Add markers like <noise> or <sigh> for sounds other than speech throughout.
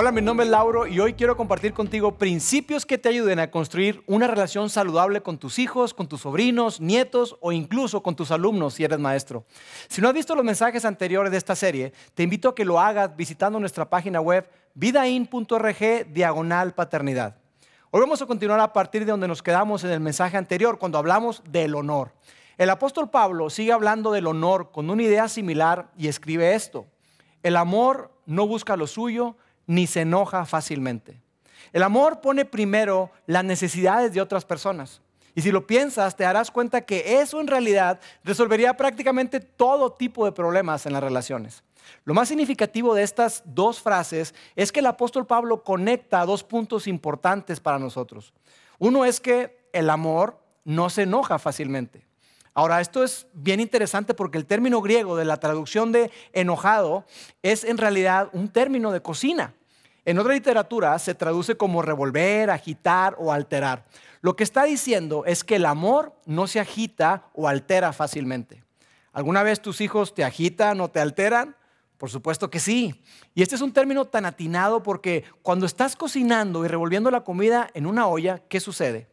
Hola, mi nombre es Lauro y hoy quiero compartir contigo principios que te ayuden a construir una relación saludable con tus hijos, con tus sobrinos, nietos o incluso con tus alumnos si eres maestro. Si no has visto los mensajes anteriores de esta serie, te invito a que lo hagas visitando nuestra página web vidain.org diagonal paternidad. Hoy vamos a continuar a partir de donde nos quedamos en el mensaje anterior, cuando hablamos del honor. El apóstol Pablo sigue hablando del honor con una idea similar y escribe esto. El amor no busca lo suyo, ni se enoja fácilmente. El amor pone primero las necesidades de otras personas. Y si lo piensas, te darás cuenta que eso en realidad resolvería prácticamente todo tipo de problemas en las relaciones. Lo más significativo de estas dos frases es que el apóstol Pablo conecta dos puntos importantes para nosotros. Uno es que el amor no se enoja fácilmente. Ahora, esto es bien interesante porque el término griego de la traducción de enojado es en realidad un término de cocina. En otra literatura se traduce como revolver, agitar o alterar. Lo que está diciendo es que el amor no se agita o altera fácilmente. ¿Alguna vez tus hijos te agitan o te alteran? Por supuesto que sí. Y este es un término tan atinado porque cuando estás cocinando y revolviendo la comida en una olla, ¿qué sucede?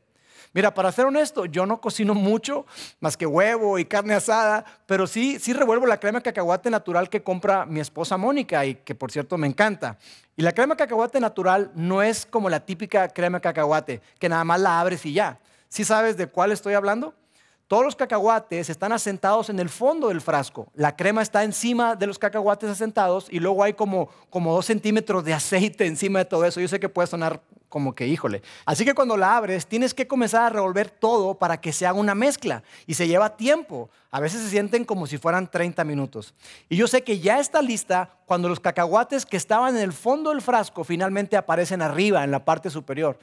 Mira, para ser honesto, yo no cocino mucho, más que huevo y carne asada, pero sí, sí revuelvo la crema de cacahuate natural que compra mi esposa Mónica y que por cierto me encanta. Y la crema de cacahuate natural no es como la típica crema de cacahuate, que nada más la abres y ya. ¿Sí sabes de cuál estoy hablando? Todos los cacahuates están asentados en el fondo del frasco. La crema está encima de los cacahuates asentados y luego hay como, como dos centímetros de aceite encima de todo eso. Yo sé que puede sonar como que, híjole. Así que cuando la abres, tienes que comenzar a revolver todo para que se haga una mezcla. Y se lleva tiempo. A veces se sienten como si fueran 30 minutos. Y yo sé que ya está lista cuando los cacahuates que estaban en el fondo del frasco finalmente aparecen arriba, en la parte superior.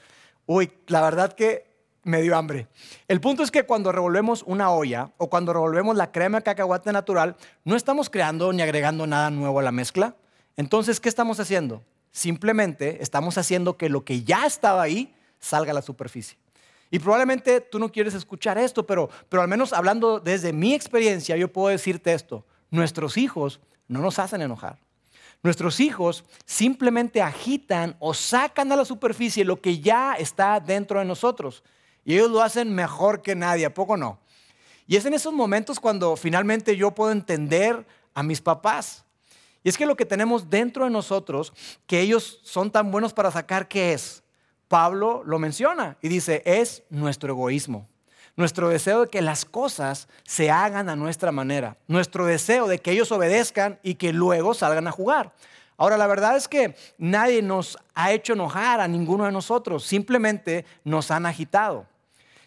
Uy, la verdad que me dio hambre. El punto es que cuando revolvemos una olla o cuando revolvemos la crema de cacahuate natural, no estamos creando ni agregando nada nuevo a la mezcla. Entonces, ¿qué estamos haciendo? Simplemente estamos haciendo que lo que ya estaba ahí salga a la superficie. Y probablemente tú no quieres escuchar esto, pero, pero al menos hablando desde mi experiencia, yo puedo decirte esto. Nuestros hijos no nos hacen enojar. Nuestros hijos simplemente agitan o sacan a la superficie lo que ya está dentro de nosotros. Y ellos lo hacen mejor que nadie, ¿a poco no? Y es en esos momentos cuando finalmente yo puedo entender a mis papás. Y es que lo que tenemos dentro de nosotros, que ellos son tan buenos para sacar, ¿qué es? Pablo lo menciona y dice, es nuestro egoísmo. Nuestro deseo de que las cosas se hagan a nuestra manera. Nuestro deseo de que ellos obedezcan y que luego salgan a jugar. Ahora, la verdad es que nadie nos ha hecho enojar a ninguno de nosotros, simplemente nos han agitado.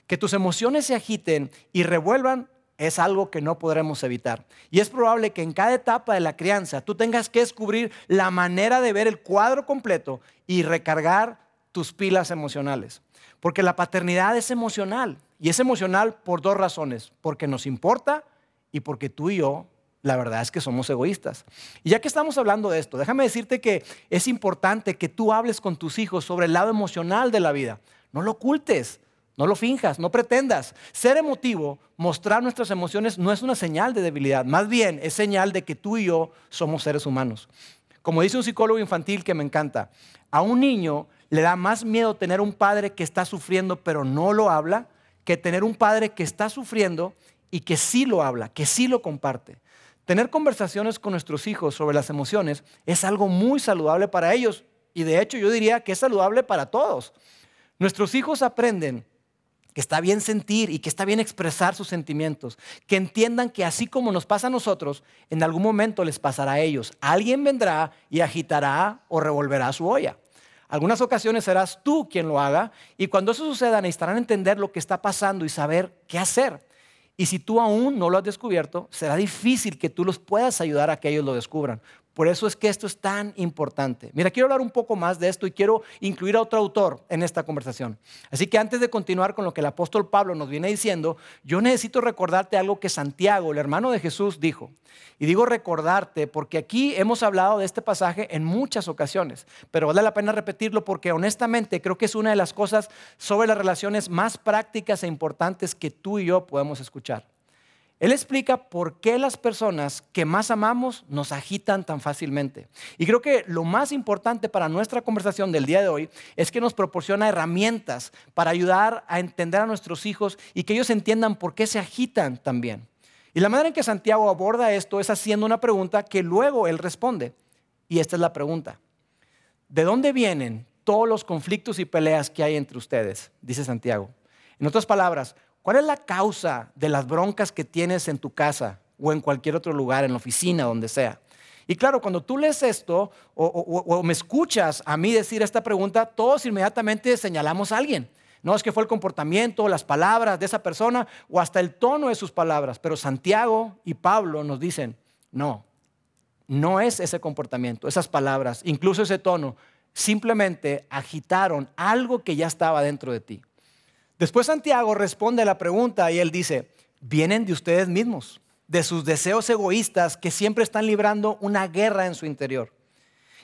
Que tus emociones se agiten y revuelvan es algo que no podremos evitar. Y es probable que en cada etapa de la crianza tú tengas que descubrir la manera de ver el cuadro completo y recargar tus pilas emocionales. Porque la paternidad es emocional. Y es emocional por dos razones. Porque nos importa y porque tú y yo, la verdad es que somos egoístas. Y ya que estamos hablando de esto, déjame decirte que es importante que tú hables con tus hijos sobre el lado emocional de la vida. No lo ocultes. No lo finjas, no pretendas. Ser emotivo, mostrar nuestras emociones no es una señal de debilidad, más bien es señal de que tú y yo somos seres humanos. Como dice un psicólogo infantil que me encanta, a un niño le da más miedo tener un padre que está sufriendo pero no lo habla que tener un padre que está sufriendo y que sí lo habla, que sí lo comparte. Tener conversaciones con nuestros hijos sobre las emociones es algo muy saludable para ellos y de hecho yo diría que es saludable para todos. Nuestros hijos aprenden que está bien sentir y que está bien expresar sus sentimientos, que entiendan que así como nos pasa a nosotros, en algún momento les pasará a ellos. Alguien vendrá y agitará o revolverá su olla. Algunas ocasiones serás tú quien lo haga y cuando eso suceda necesitarán entender lo que está pasando y saber qué hacer. Y si tú aún no lo has descubierto, será difícil que tú los puedas ayudar a que ellos lo descubran. Por eso es que esto es tan importante. Mira, quiero hablar un poco más de esto y quiero incluir a otro autor en esta conversación. Así que antes de continuar con lo que el apóstol Pablo nos viene diciendo, yo necesito recordarte algo que Santiago, el hermano de Jesús, dijo. Y digo recordarte porque aquí hemos hablado de este pasaje en muchas ocasiones, pero vale la pena repetirlo porque honestamente creo que es una de las cosas sobre las relaciones más prácticas e importantes que tú y yo podemos escuchar. Él explica por qué las personas que más amamos nos agitan tan fácilmente. Y creo que lo más importante para nuestra conversación del día de hoy es que nos proporciona herramientas para ayudar a entender a nuestros hijos y que ellos entiendan por qué se agitan también. Y la manera en que Santiago aborda esto es haciendo una pregunta que luego él responde. Y esta es la pregunta. ¿De dónde vienen todos los conflictos y peleas que hay entre ustedes? Dice Santiago. En otras palabras, ¿Cuál es la causa de las broncas que tienes en tu casa o en cualquier otro lugar, en la oficina, donde sea? Y claro, cuando tú lees esto o, me escuchas a mí decir esta pregunta, todos inmediatamente señalamos a alguien. No es que fue el comportamiento, las palabras de esa persona o hasta el tono de sus palabras. Pero Santiago y Pablo nos dicen, no, no es ese comportamiento, esas palabras, incluso ese tono, simplemente agitaron algo que ya estaba dentro de ti. Después Santiago responde a la pregunta y él dice, vienen de ustedes mismos, de sus deseos egoístas que siempre están librando una guerra en su interior.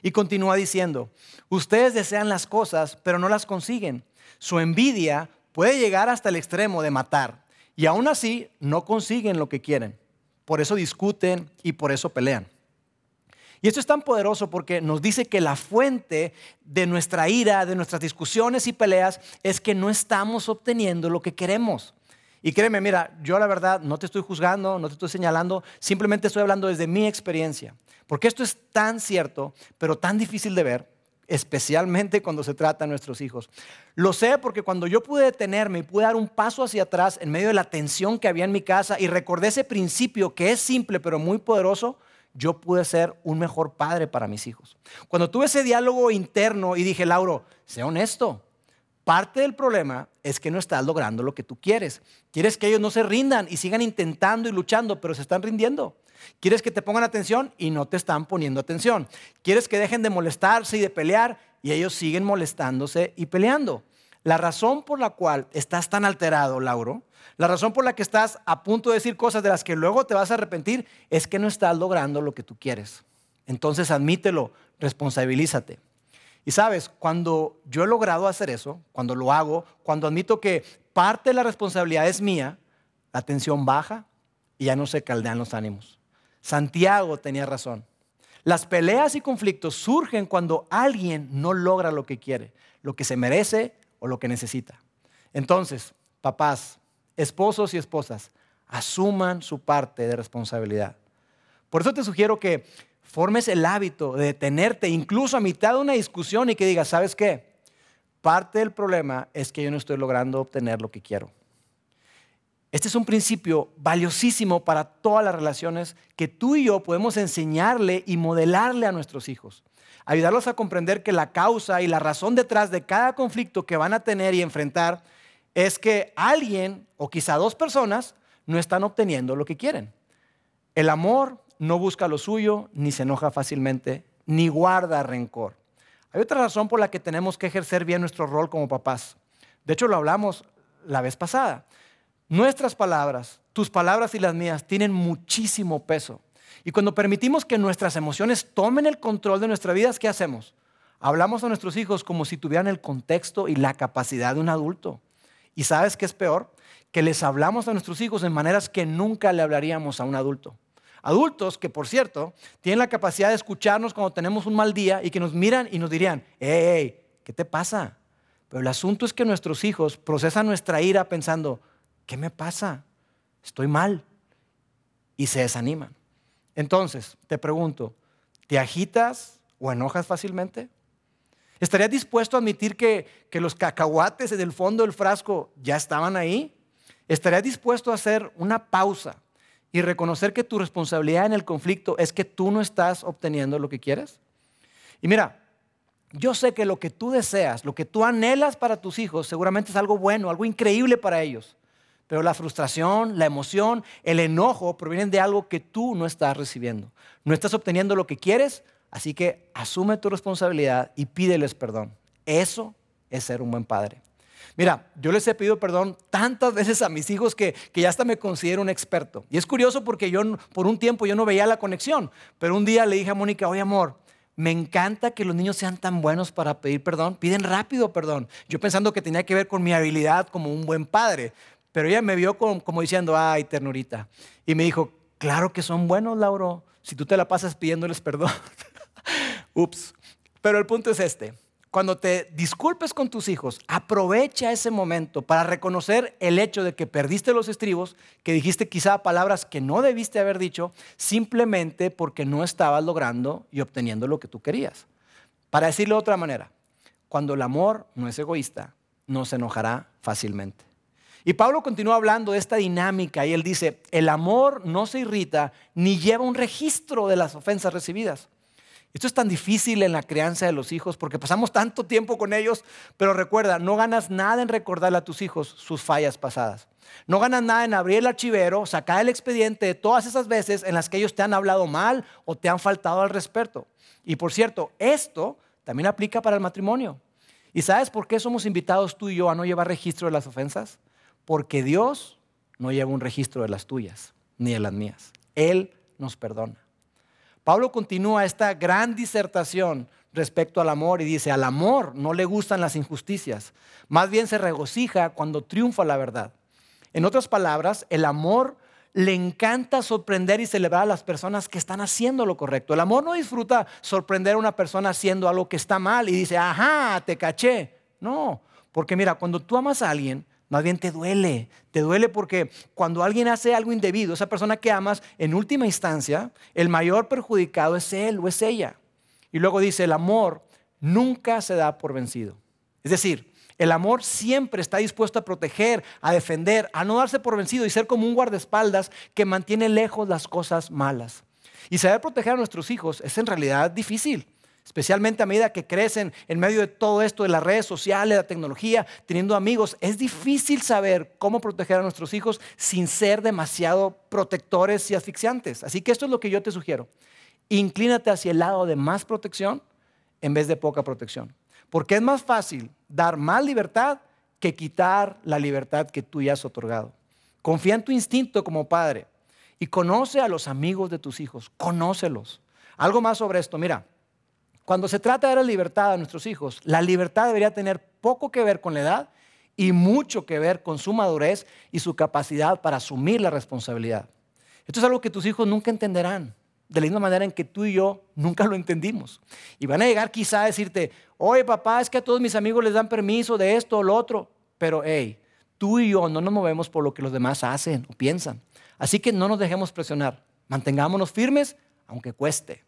Y continúa diciendo, ustedes desean las cosas, pero no las consiguen. Su envidia puede llegar hasta el extremo de matar y aún así no consiguen lo que quieren. Por eso discuten y por eso pelean. Y esto es tan poderoso porque nos dice que la fuente de nuestra ira, de nuestras discusiones y peleas, es que no estamos obteniendo lo que queremos. Y créeme, mira, yo la verdad no te estoy juzgando, no te estoy señalando, simplemente estoy hablando desde mi experiencia. Porque esto es tan cierto, pero tan difícil de ver, especialmente cuando se trata de nuestros hijos. Lo sé porque cuando yo pude detenerme y pude dar un paso hacia atrás en medio de la tensión que había en mi casa y recordé ese principio que es simple pero muy poderoso, yo pude ser un mejor padre para mis hijos. Cuando tuve ese diálogo interno y dije, Lauro, sé honesto, parte del problema es que no estás logrando lo que tú quieres. Quieres que ellos no se rindan y sigan intentando y luchando, pero se están rindiendo. Quieres que te pongan atención y no te están poniendo atención. Quieres que dejen de molestarse y de pelear y ellos siguen molestándose y peleando. La razón por la cual estás tan alterado, Lauro, la razón por la que estás a punto de decir cosas de las que luego te vas a arrepentir es que no estás logrando lo que tú quieres. Entonces admítelo, responsabilízate. Y sabes, cuando yo he logrado hacer eso, cuando lo hago, cuando admito que parte de la responsabilidad es mía, la tensión baja y ya no se caldean los ánimos. Santiago tenía razón. Las peleas y conflictos surgen cuando alguien no logra lo que quiere, lo que se merece o lo que necesita. Entonces, papás, esposos y esposas, asuman su parte de responsabilidad. Por eso te sugiero que formes el hábito de detenerte incluso a mitad de una discusión y que digas, ¿sabes qué? Parte del problema es que yo no estoy logrando obtener lo que quiero. Este es un principio valiosísimo para todas las relaciones que tú y yo podemos enseñarle y modelarle a nuestros hijos. Ayudarlos a comprender que la causa y la razón detrás de cada conflicto que van a tener y enfrentar es que alguien o quizá dos personas no están obteniendo lo que quieren. El amor no busca lo suyo, ni se enoja fácilmente, ni guarda rencor. Hay otra razón por la que tenemos que ejercer bien nuestro rol como papás. De hecho, lo hablamos la vez pasada. Nuestras palabras, tus palabras y las mías, tienen muchísimo peso. Y cuando permitimos que nuestras emociones tomen el control de nuestra vida, ¿qué hacemos? Hablamos a nuestros hijos como si tuvieran el contexto y la capacidad de un adulto. ¿Y sabes qué es peor? Que les hablamos a nuestros hijos en maneras que nunca le hablaríamos a un adulto. Adultos que, por cierto, tienen la capacidad de escucharnos cuando tenemos un mal día y que nos miran y nos dirían, hey, ¿qué te pasa? Pero el asunto es que nuestros hijos procesan nuestra ira pensando, ¿qué me pasa? Estoy mal. Y se desaniman. Entonces, te pregunto, ¿te agitas o enojas fácilmente? ¿Estarías dispuesto a admitir que, los cacahuates en el fondo del frasco ya estaban ahí? ¿Estarías dispuesto a hacer una pausa y reconocer que tu responsabilidad en el conflicto es que tú no estás obteniendo lo que quieres? Y mira, yo sé que lo que tú deseas, lo que tú anhelas para tus hijos, seguramente es algo bueno, algo increíble para ellos. pero la frustración, la emoción, el enojo provienen de algo que tú no estás recibiendo. No estás obteniendo lo que quieres, así que asume tu responsabilidad y pídeles perdón. Eso es ser un buen padre. Mira, yo les he pedido perdón tantas veces a mis hijos que, ya hasta me considero un experto. Y es curioso porque yo por un tiempo yo no veía la conexión, pero un día le dije a Mónica, oye amor, me encanta que los niños sean tan buenos para pedir perdón, piden rápido perdón. Yo pensando que tenía que ver con mi habilidad como un buen padre, pero ella me vio como, como diciendo, ay, ternurita. Y me dijo, claro que son buenos, Lauro, si tú te la pasas pidiéndoles perdón. <laughs> Ups. Pero el punto es este cuando te disculpes con tus hijos, aprovecha ese momento para reconocer el hecho de que perdiste los estribos, que dijiste quizá palabras que no debiste haber dicho, simplemente porque no estabas logrando y obteniendo lo que tú querías. Para decirlo de otra manera, cuando el amor no es egoísta, no se enojará fácilmente. Y Pablo continúa hablando de esta dinámica y él dice, el amor no se irrita ni lleva un registro de las ofensas recibidas. Esto es tan difícil en la crianza de los hijos porque pasamos tanto tiempo con ellos, pero recuerda, no ganas nada en recordarle a tus hijos sus fallas pasadas. No ganas nada en abrir el archivero, sacar el expediente de todas esas veces en las que ellos te han hablado mal o te han faltado al respeto. Y por cierto, esto también aplica para el matrimonio. ¿Y sabes por qué somos invitados tú y yo a no llevar registro de las ofensas? Porque Dios no lleva un registro de las tuyas ni de las mías. Él nos perdona. Pablo continúa esta gran disertación respecto al amor y dice, al amor no le gustan las injusticias, más bien se regocija cuando triunfa la verdad. En otras palabras, el amor le encanta sorprender y celebrar a las personas que están haciendo lo correcto. El amor no disfruta sorprender a una persona haciendo algo que está mal y dice, ajá, te caché. No, porque mira, cuando tú amas a alguien, más bien te duele, te duele porque cuando alguien hace algo indebido, esa persona que amas, en última instancia, el mayor perjudicado es él o es ella. Y luego dice, el amor nunca se da por vencido. Es decir, el amor siempre está dispuesto a proteger, a defender, a no darse por vencido y ser como un guardaespaldas que mantiene lejos las cosas malas. Y saber proteger a nuestros hijos es en realidad difícil especialmente a medida que crecen en medio de todo esto de las redes sociales, la tecnología, teniendo amigos, es difícil saber cómo proteger a nuestros hijos sin ser demasiado protectores y asfixiantes. Así que esto es lo que yo te sugiero. Inclínate hacia el lado de más protección en vez de poca protección. Porque es más fácil dar más libertad que quitar la libertad que tú ya has otorgado. Confía en tu instinto como padre y conoce a los amigos de tus hijos, conócelos. Algo más sobre esto, mira, cuando se trata de la libertad a nuestros hijos, la libertad debería tener poco que ver con la edad y mucho que ver con su madurez y su capacidad para asumir la responsabilidad. Esto es algo que tus hijos nunca entenderán, de la misma manera en que tú y yo nunca lo entendimos. Y van a llegar quizá a decirte, oye papá, es que a todos mis amigos les dan permiso de esto o lo otro, pero hey, tú y yo no nos movemos por lo que los demás hacen o piensan. Así que no nos dejemos presionar, mantengámonos firmes aunque cueste.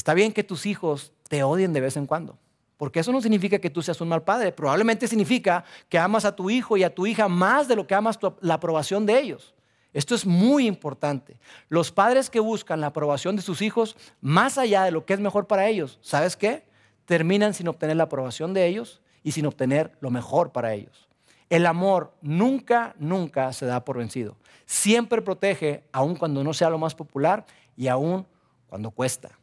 Está bien que tus hijos te odien de vez en cuando. Porque eso no significa que tú seas un mal padre. Probablemente significa que amas a tu hijo y a tu hija más de lo que amas la aprobación de ellos. Esto es muy importante. Los padres que buscan la aprobación de sus hijos más allá de lo que es mejor para ellos, ¿sabes qué? Terminan sin obtener la aprobación de ellos y sin obtener lo mejor para ellos. El amor nunca, nunca se da por vencido. Siempre protege, aun cuando no sea lo más popular y aun cuando cuesta.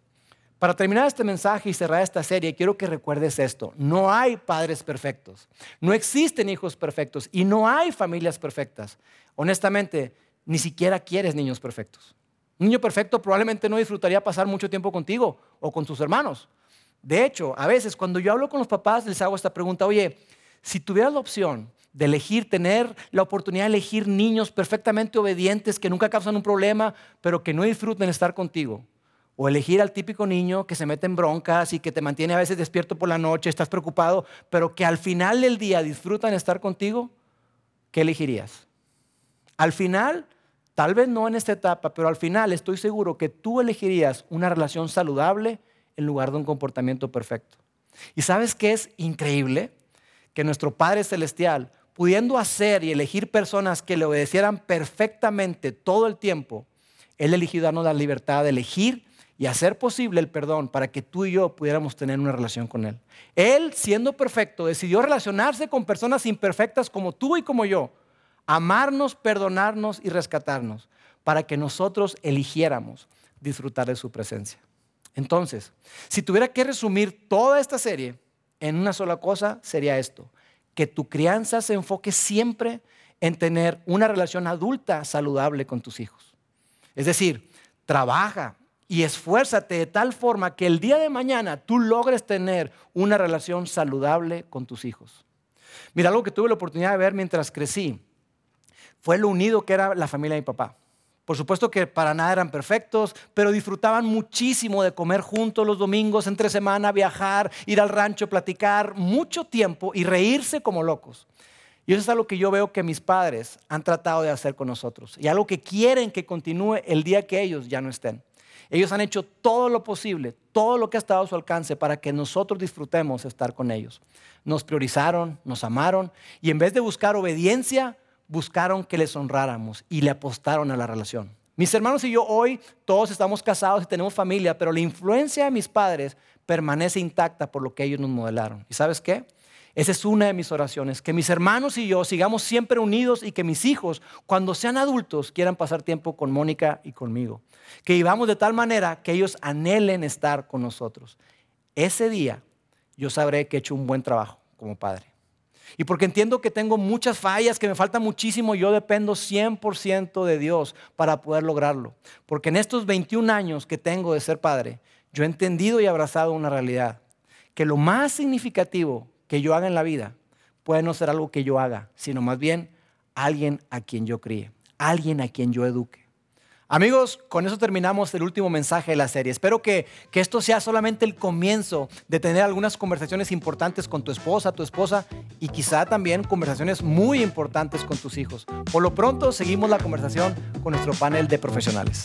Para terminar este mensaje y cerrar esta serie, quiero que recuerdes esto. No hay padres perfectos, no existen hijos perfectos y no hay familias perfectas. Honestamente, ni siquiera quieres niños perfectos. Un niño perfecto probablemente no disfrutaría pasar mucho tiempo contigo o con tus hermanos. De hecho, a veces cuando yo hablo con los papás les hago esta pregunta, oye, si tuvieras la opción de elegir, tener la oportunidad de elegir niños perfectamente obedientes que nunca causan un problema, pero que no disfruten estar contigo, o elegir al típico niño que se mete en broncas y que te mantiene a veces despierto por la noche, estás preocupado, pero que al final del día disfrutan estar contigo, ¿qué elegirías? Al final, tal vez no en esta etapa, pero al final estoy seguro que tú elegirías una relación saludable en lugar de un comportamiento perfecto. ¿Y sabes qué es increíble? Que nuestro Padre Celestial, pudiendo hacer y elegir personas que le obedecieran perfectamente todo el tiempo, Él eligió darnos la libertad de elegir y hacer posible el perdón para que tú y yo pudiéramos tener una relación con Él. Él, siendo perfecto, decidió relacionarse con personas imperfectas como tú y como yo, amarnos, perdonarnos y rescatarnos, para que nosotros eligiéramos disfrutar de su presencia. Entonces, si tuviera que resumir toda esta serie en una sola cosa, sería esto, que tu crianza se enfoque siempre en tener una relación adulta saludable con tus hijos. Es decir, trabaja y esfuérzate de tal forma que el día de mañana tú logres tener una relación saludable con tus hijos. Mira, algo que tuve la oportunidad de ver mientras crecí fue lo unido que era la familia de mi papá. Por supuesto que para nada eran perfectos, pero disfrutaban muchísimo de comer juntos los domingos, entre semana, viajar, ir al rancho, platicar mucho tiempo y reírse como locos. Y eso es algo que yo veo que mis padres han tratado de hacer con nosotros y algo que quieren que continúe el día que ellos ya no estén. Ellos han hecho todo lo posible, todo lo que ha estado a su alcance para que nosotros disfrutemos estar con ellos. Nos priorizaron, nos amaron y en vez de buscar obediencia, buscaron que les honráramos y le apostaron a la relación. Mis hermanos y yo hoy todos estamos casados y tenemos familia, pero la influencia de mis padres permanece intacta por lo que ellos nos modelaron. ¿Y sabes qué? Esa es una de mis oraciones, que mis hermanos y yo sigamos siempre unidos y que mis hijos, cuando sean adultos, quieran pasar tiempo con Mónica y conmigo. Que vivamos de tal manera que ellos anhelen estar con nosotros. Ese día yo sabré que he hecho un buen trabajo como padre. Y porque entiendo que tengo muchas fallas, que me falta muchísimo, yo dependo 100% de Dios para poder lograrlo. Porque en estos 21 años que tengo de ser padre, yo he entendido y abrazado una realidad, que lo más significativo que yo haga en la vida puede no ser algo que yo haga, sino más bien alguien a quien yo críe, alguien a quien yo eduque. Amigos, con eso terminamos el último mensaje de la serie. Espero que, que, esto sea solamente el comienzo de tener algunas conversaciones importantes con tu esposa, tu esposa y quizá también conversaciones muy importantes con tus hijos. Por lo pronto, seguimos la conversación con nuestro panel de profesionales.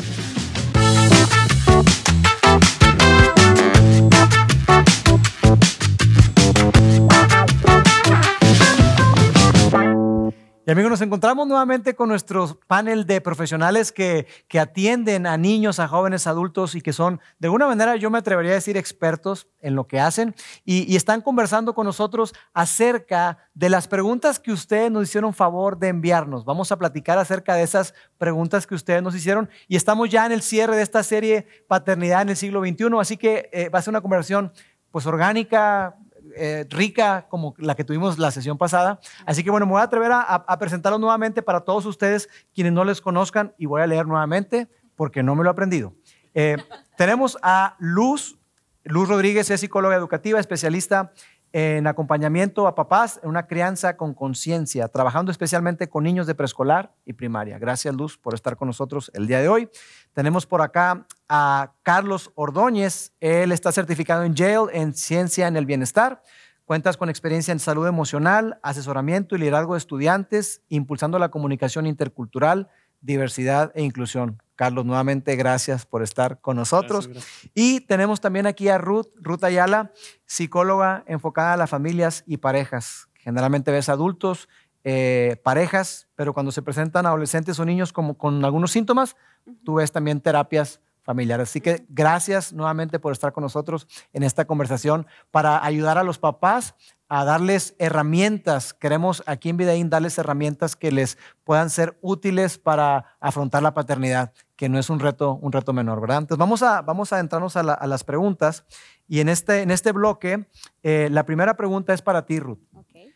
Y amigos, nos encontramos nuevamente con nuestro panel de profesionales que, que, atienden a niños, a jóvenes, adultos y que son, de alguna manera, yo me atrevería a decir expertos en lo que hacen y, y, están conversando con nosotros acerca de las preguntas que ustedes nos hicieron favor de enviarnos. Vamos a platicar acerca de esas preguntas que ustedes nos hicieron y estamos ya en el cierre de esta serie Paternidad en el siglo XXI, así que eh, va a ser una conversación pues orgánica, eh, rica como la que tuvimos la sesión pasada. Así que bueno, me voy a atrever a, a presentarlo nuevamente para todos ustedes quienes no les conozcan y voy a leer nuevamente porque no me lo he aprendido. Eh, tenemos a Luz, Luz Rodríguez es psicóloga educativa, especialista en acompañamiento a papás en una crianza con conciencia, trabajando especialmente con niños de preescolar y primaria. Gracias, Luz, por estar con nosotros el día de hoy. Tenemos por acá a Carlos Ordóñez. Él está certificado en Yale en Ciencia en el Bienestar. Cuentas con experiencia en salud emocional, asesoramiento y liderazgo de estudiantes, impulsando la comunicación intercultural, diversidad e inclusión. Carlos, nuevamente gracias por estar con nosotros. Gracias, gracias. Y tenemos también aquí a Ruth, Ruth Ayala, psicóloga enfocada a las familias y parejas. Generalmente ves adultos, eh, parejas, pero cuando se presentan adolescentes o niños como con algunos síntomas, uh -huh. tú ves también terapias familiares. Así que gracias nuevamente por estar con nosotros en esta conversación para ayudar a los papás a darles herramientas. Queremos aquí en Vidaín darles herramientas que les puedan ser útiles para afrontar la paternidad, que no es un reto, un reto menor, ¿verdad? Entonces vamos a, vamos a adentrarnos a, la, a las preguntas y en este, en este bloque eh, la primera pregunta es para ti, Ruth. Okay.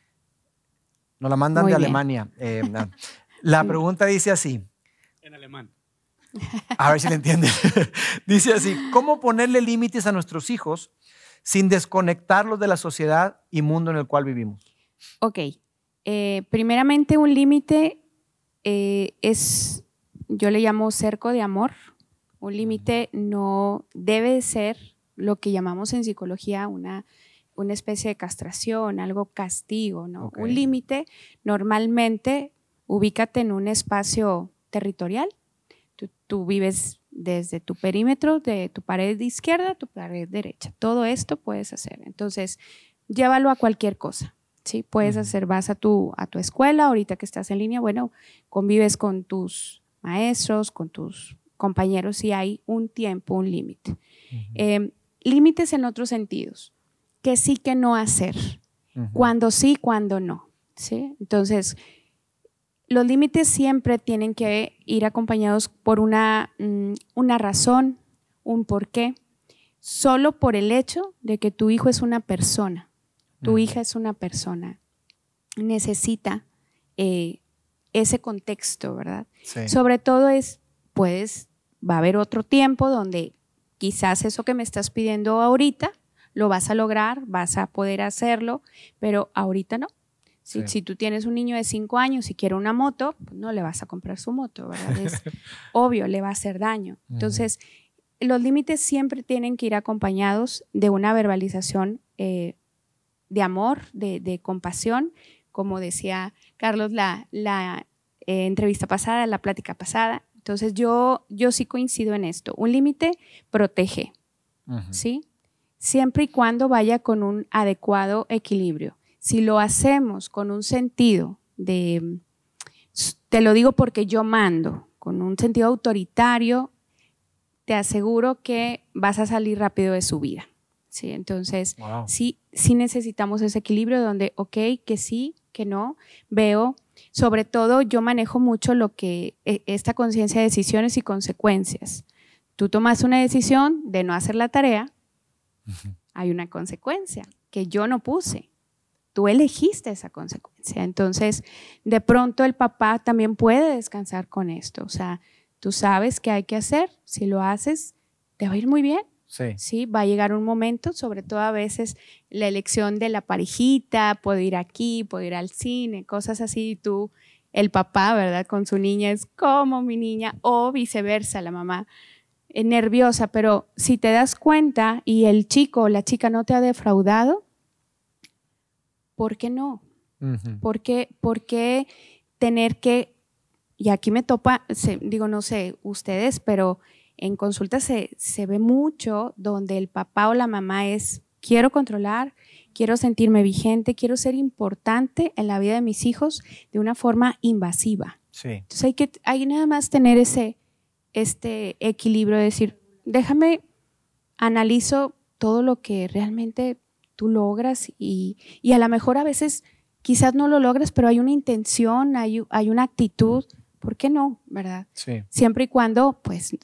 Nos la mandan Muy de bien. Alemania. Eh, la pregunta dice así. En alemán. A ver si le entiendes. <laughs> dice así, ¿cómo ponerle límites a nuestros hijos sin desconectarlos de la sociedad y mundo en el cual vivimos? Ok. Eh, primeramente, un límite eh, es, yo le llamo cerco de amor. Un límite no debe ser lo que llamamos en psicología una, una especie de castración, algo castigo, ¿no? Okay. Un límite normalmente ubícate en un espacio territorial. Tú, tú vives desde tu perímetro, de tu pared izquierda a tu pared derecha. Todo esto puedes hacer. Entonces, llévalo a cualquier cosa. ¿sí? Puedes hacer, vas a tu, a tu escuela, ahorita que estás en línea, bueno, convives con tus maestros, con tus compañeros y hay un tiempo, un límite. Uh -huh. eh, límites en otros sentidos, que sí, que no hacer, uh -huh. cuando sí, cuando no. ¿sí? Entonces, los límites siempre tienen que ir acompañados por una, mm, una razón, un porqué, solo por el hecho de que tu hijo es una persona, tu hija es una persona, necesita eh, ese contexto, ¿verdad? Sobre todo es, puedes, va a haber otro tiempo donde quizás eso que me estás pidiendo ahorita, lo vas a lograr, vas a poder hacerlo, pero ahorita no. Si, tú tienes un niño de cinco años y quiere una moto, pues no le vas a comprar su moto, ¿verdad? Es <laughs> obvio, le va a hacer daño. Entonces, los límites siempre tienen que ir acompañados de una verbalización eh, de amor, de, compasión, como decía Carlos la, la eh, entrevista pasada, la plática pasada. Entonces, yo, yo sí coincido en esto. Un límite protege, ¿sí? Siempre y cuando vaya con un adecuado equilibrio si lo hacemos con un sentido de, te lo digo porque yo mando, con un sentido autoritario, te aseguro que vas a salir rápido de su vida. ¿sí? Entonces, sí, sí necesitamos ese equilibrio donde, ok, que sí, que no, veo, sobre todo yo manejo mucho lo que, e, esta conciencia de decisiones y consecuencias. Tú tomas una decisión de no hacer la tarea, hay una consecuencia que yo no puse tú elegiste esa consecuencia. Entonces, de pronto el papá también puede descansar con esto. O sea, tú sabes qué hay que hacer. Si lo haces, te va a ir muy bien. Sí. sí. Va a llegar un momento, sobre todo a veces la elección de la parejita, puedo ir aquí, puedo ir al cine, cosas así. Y tú, el papá, ¿verdad? Con su niña es como mi niña, o viceversa, la mamá es nerviosa. Pero si te das cuenta y el chico o la chica no te ha defraudado, ¿por qué no? ¿Por, qué, tener que, y aquí me topa, digo, no sé, ustedes, pero en consulta se, se ve mucho donde el papá o la mamá es, quiero controlar, quiero sentirme vigente, quiero ser importante en la vida de mis hijos de una forma invasiva. Sí. Entonces hay que hay nada más tener ese este equilibrio de decir, déjame analizo todo lo que realmente tú logras y, a lo mejor a veces quizás no lo logres, pero hay una intención, hay, hay una actitud, ¿por qué no? ¿Verdad? Sí. Siempre y cuando, pues,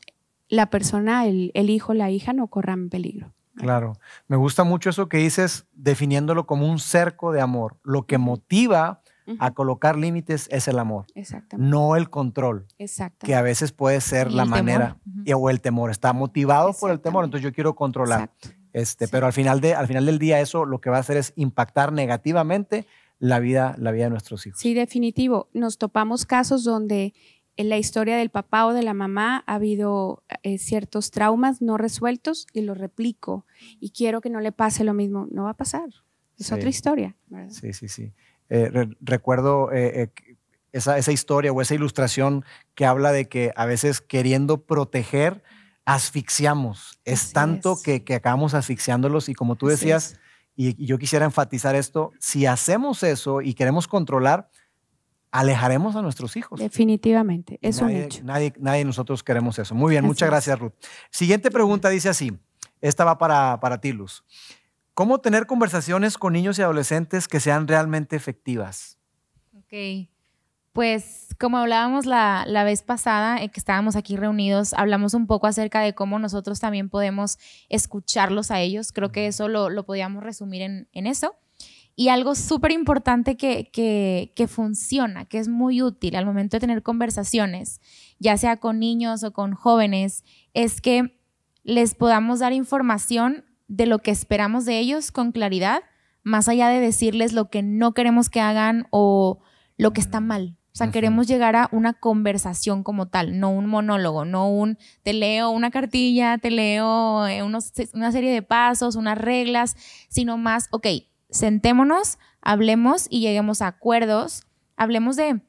la persona, el, hijo, la hija no corran peligro. Claro, me gusta mucho eso que dices, definiéndolo como un cerco de amor. Lo que motiva a colocar límites es el amor, no el control, que a veces puede ser la manera, o el temor, está motivado por el temor, entonces yo quiero controlar. Este, Pero al final, de, al final del día eso lo que va a hacer es impactar negativamente la vida, la vida de nuestros hijos. Sí, definitivo. Nos topamos casos donde en la historia del papá o de la mamá ha habido eh, ciertos traumas no resueltos y los replico y quiero que no le pase lo mismo. No va a pasar. Es otra historia. Sí, sí, sí. Eh, recuerdo eh, esa, esa historia o esa ilustración que habla de que a veces queriendo proteger asfixiamos. Es tanto Que, acabamos asfixiándolos y como tú decías, y, yo quisiera enfatizar esto, si hacemos eso y queremos controlar, alejaremos a nuestros hijos. Definitivamente, es un hecho. Nadie, nadie de nosotros queremos eso. Muy bien, muchas gracias Ruth. Siguiente pregunta dice así, esta va para, para ti Luz. ¿Cómo tener conversaciones con niños y adolescentes que sean realmente efectivas? Ok. Pues como hablábamos la, vez pasada, eh, que estábamos aquí reunidos, hablamos un poco acerca de cómo nosotros también podemos escucharlos a ellos. Creo que eso lo, lo podíamos resumir en, eso. Y algo súper importante que, que, funciona, que es muy útil al momento de tener conversaciones, ya sea con niños o con jóvenes, es que les podamos dar información de lo que esperamos de ellos con claridad, más allá de decirles lo que no queremos que hagan o lo que está mal. O sea, queremos llegar a una conversación como tal, no un monólogo, no un te leo una cartilla, te leo eh, una serie de pasos, unas reglas, sino más, ok, sentémonos, hablemos y lleguemos a acuerdos, hablemos de,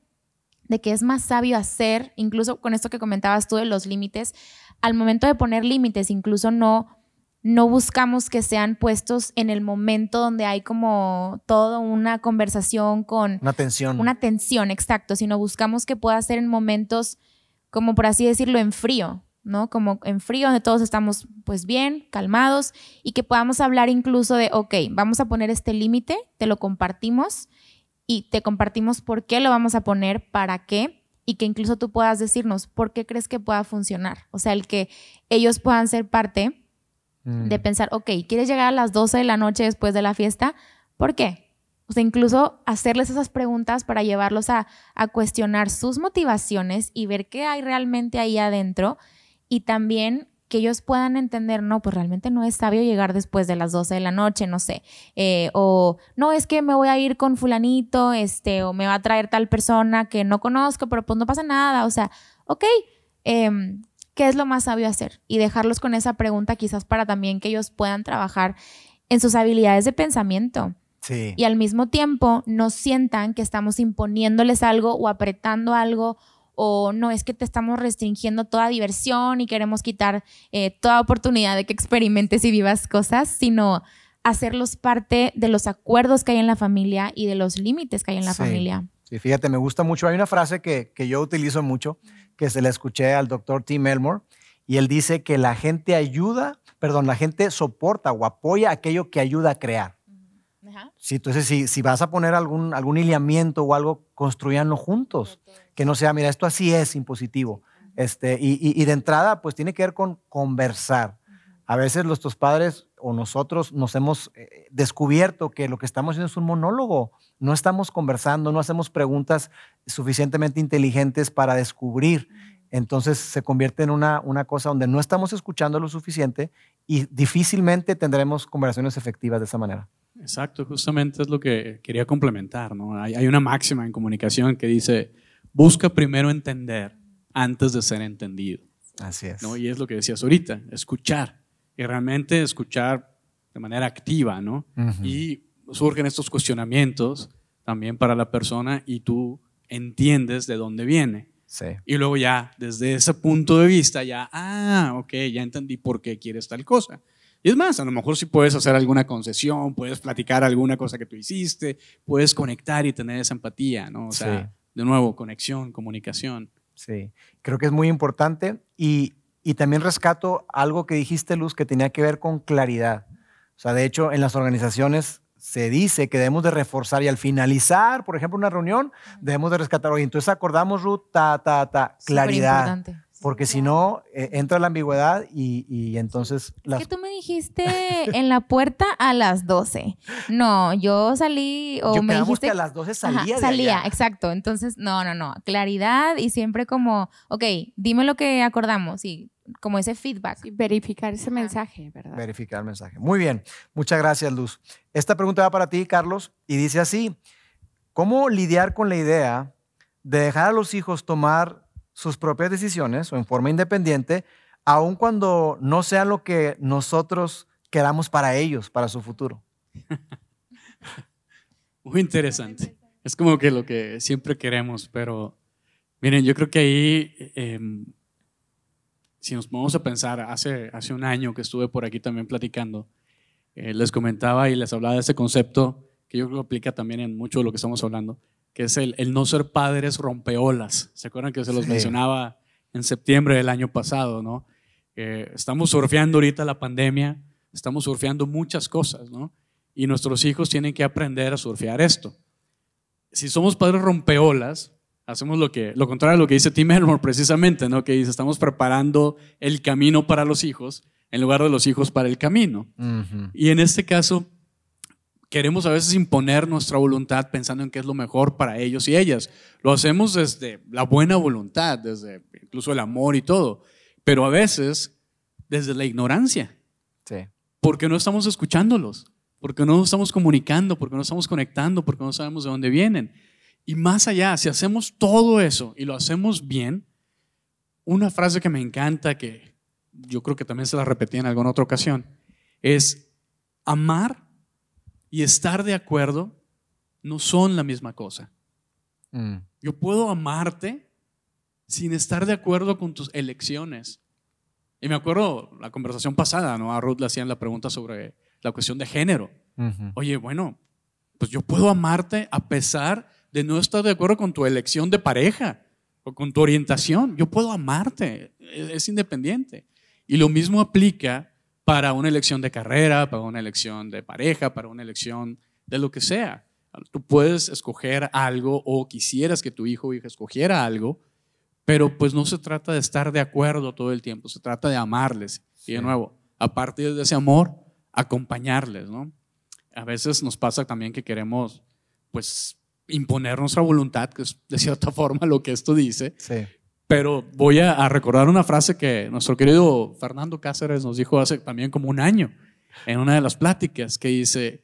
de qué es más sabio hacer, incluso con esto que comentabas tú de los límites, al momento de poner límites, incluso no no buscamos que sean puestos en el momento donde hay como toda una conversación con... Una tensión. Una tensión, exacto, sino buscamos que pueda ser en momentos, como por así decirlo, en frío, ¿no? Como en frío, donde todos estamos pues bien, calmados, y que podamos hablar incluso de, ok, vamos a poner este límite, te lo compartimos, y te compartimos por qué lo vamos a poner, para qué, y que incluso tú puedas decirnos por qué crees que pueda funcionar. O sea, el que ellos puedan ser parte de pensar, ok, ¿quieres llegar a las 12 de la noche después de la fiesta? ¿Por qué? O sea, incluso hacerles esas preguntas para llevarlos a, a cuestionar sus motivaciones y ver qué hay realmente ahí adentro y también que ellos puedan entender, no, pues realmente no es sabio llegar después de las 12 de la noche, no sé, eh, o no, es que me voy a ir con fulanito, este, o me va a traer tal persona que no conozco, pero pues no pasa nada, o sea, ok, em, ¿qué es lo más sabio hacer? Y dejarlos con esa pregunta quizás para también que ellos puedan trabajar en sus habilidades de pensamiento. Sí. Y al mismo tiempo no sientan que estamos imponiéndoles algo o apretando algo o no es que te estamos restringiendo toda diversión y queremos quitar eh, toda oportunidad de que experimentes y vivas cosas, sino hacerlos parte de los acuerdos que hay en la familia y de los límites que hay en la Sí. familia. Sí, fíjate, me gusta mucho. Hay una frase que, que yo utilizo mucho, que se la escuché al doctor Tim Elmore, y él dice que la gente ayuda, perdón, la gente soporta o apoya aquello que ayuda a crear. Sí, entonces, si, si vas a poner algún, algún lineamiento o algo, construyanlo juntos. Que no sea, mira, esto así es impositivo. Este, y, y- y de entrada, pues tiene que ver con conversar. A veces nuestros padres o nosotros nos hemos eh, descubierto que lo que estamos haciendo es un monólogo. No estamos conversando, no hacemos preguntas suficientemente inteligentes para descubrir. Entonces se convierte en una, una cosa donde no estamos escuchando lo suficiente y difícilmente tendremos conversaciones efectivas de esa manera. Exacto, justamente es lo que quería complementar. ¿no? Hay, hay una máxima en comunicación que dice, busca primero entender antes de ser entendido. Así es. ¿no? Y es lo que decías ahorita, escuchar. Y realmente escuchar de manera activa, ¿no? Y surgen estos cuestionamientos también para la persona y tú entiendes de dónde viene. Sí. Y luego ya, desde ese punto de vista, ya, ah, ok, ya entendí por qué quieres tal cosa. Y es más, a lo mejor si puedes hacer alguna concesión, puedes platicar alguna cosa que tú hiciste, puedes conectar y tener esa empatía, ¿no? O sea, Sí. de nuevo, conexión, comunicación. Sí, creo que es muy importante y, y también rescato algo que dijiste, Luz, que tenía que ver con claridad. O sea, de hecho, en las organizaciones se dice que debemos de reforzar y al finalizar, por ejemplo, una reunión, debemos de rescatar, oye, entonces acordamos, Ruth, ta, ta, ta, claridad. Porque si no, eh, entra la ambigüedad y, y entonces las... Que tú me dijiste en la puerta a las 12. No, yo salí o Yo me dijiste que a las 12 Ajá, salía de salía, allá. exacto. Entonces, no, no, no. Claridad y siempre como, ok, dime lo que acordamos y como ese feedback. Sí, verificar ese mensaje, ¿verdad? Verificar el mensaje. Muy bien, muchas gracias, Luz. Esta pregunta va para ti, Carlos, y dice así, ¿cómo lidiar con la idea de dejar a los hijos tomar sus propias decisiones o en forma independiente, aun cuando no sea lo que nosotros queramos para ellos, para su futuro? <laughs> Muy interesante. Es como que lo que siempre queremos, pero miren, yo creo que ahí, eh, si nos ponemos a pensar, hace, hace un año que estuve por aquí también platicando, eh, les comentaba y les hablaba de ese concepto que yo creo que aplica también en mucho de lo que estamos hablando, que es el, el no ser padres rompeolas. ¿Se acuerdan que se los Sí. mencionaba en septiembre del año pasado, no? Eh, estamos surfeando ahorita la pandemia, estamos surfeando muchas cosas, ¿no? Y nuestros hijos tienen que aprender a surfear esto. Si somos padres rompeolas, hacemos lo, que, lo contrario a lo que dice Tim Elmore precisamente, ¿no? que dice, estamos preparando el camino para los hijos en lugar de los hijos para el camino. Y en este caso, queremos a veces imponer nuestra voluntad pensando en qué es lo mejor para ellos y ellas. Lo hacemos desde la buena voluntad, desde incluso el amor y todo, pero a veces desde la ignorancia Sí. porque no estamos escuchándolos, porque no estamos comunicando, porque no estamos conectando, porque no sabemos de dónde vienen. Y más allá, si hacemos todo eso y lo hacemos bien, una frase que me encanta, que yo creo que también se la repetí en alguna otra ocasión, es amar y estar de acuerdo no son la misma cosa. Mm. Yo puedo amarte sin estar de acuerdo con tus elecciones. Y me acuerdo la conversación pasada, ¿no? A Ruth le hacían la pregunta sobre la cuestión de género. Oye, bueno, pues yo puedo amarte a pesar de no estar de acuerdo con tu elección de pareja o con tu orientación. Yo puedo amarte, es, es independiente. Y lo mismo aplica para una elección de carrera, para una elección de pareja, para una elección de lo que sea. Tú puedes escoger algo o quisieras que tu hijo o hija escogiera algo, pero pues no se trata de estar de acuerdo todo el tiempo, se trata de amarles. Y de nuevo, a partir de ese amor, acompañarles, ¿no? A veces nos pasa también que queremos, pues, imponer nuestra voluntad, que es de cierta <laughs> forma lo que esto dice. Sí. Pero voy a, a recordar una frase que nuestro querido Fernando Cáceres nos dijo hace también como un año en una de las pláticas, que dice,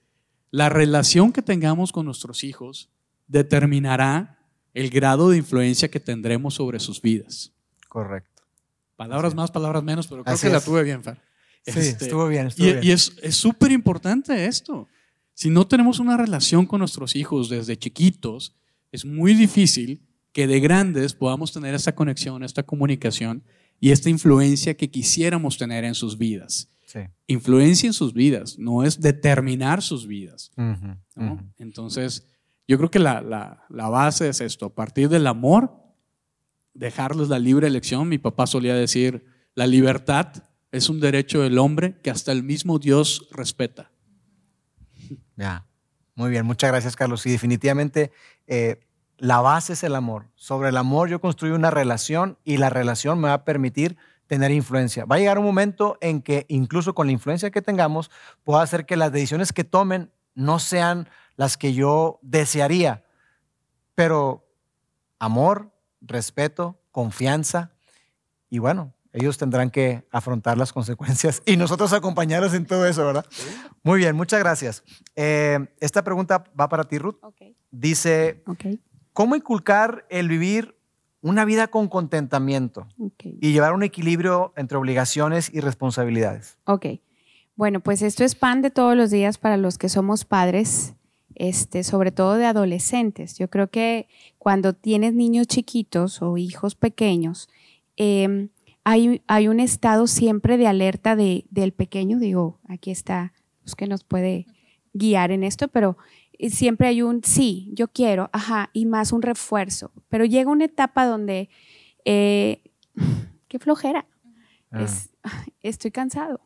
la relación que tengamos con nuestros hijos determinará el grado de influencia que tendremos sobre sus vidas. Correcto. Palabras Así más, palabras menos, pero creo Así que la es. tuve bien, Fer. Sí, Este, estuvo bien, estuvo y, bien. y es es súper importante esto. Si no tenemos una relación con nuestros hijos desde chiquitos, es muy difícil que de grandes podamos tener esta conexión, esta comunicación y esta influencia que quisiéramos tener en sus vidas. Sí. Influencia en sus vidas, no es determinar sus vidas. Entonces, yo creo que la, la- la base es esto, a partir del amor, dejarles la libre elección. Mi papá solía decir, la libertad es un derecho del hombre que hasta el mismo Dios respeta. Ya. Muy bien, muchas gracias, Carlos. Y definitivamente eh, la base es el amor. Sobre el amor yo construyo una relación y la relación me va a permitir tener influencia. Va a llegar un momento en que incluso con la influencia que tengamos, pueda hacer que las decisiones que tomen no sean las que yo desearía. Pero amor, respeto, confianza y bueno, ellos tendrán que afrontar las consecuencias y nosotros acompañarlos en todo eso, ¿verdad? Muy bien, muchas gracias. Eh, esta pregunta va para ti, Ruth. Ok, Dice, ok, ¿cómo inculcar el vivir una vida con contentamiento y llevar un equilibrio entre obligaciones y responsabilidades? Ok. Bueno, pues esto es pan de todos los días para los que somos padres, este, sobre todo de adolescentes. Yo creo que cuando tienes niños chiquitos o hijos pequeños, eh, hay, hay un estado siempre de alerta de, del pequeño. Digo, aquí está, pues que nos puede guiar en esto, pero siempre hay un sí, yo quiero, ajá, y más un refuerzo. Pero llega una etapa donde, eh, <laughs> qué flojera, Ah. es, <laughs> estoy cansado.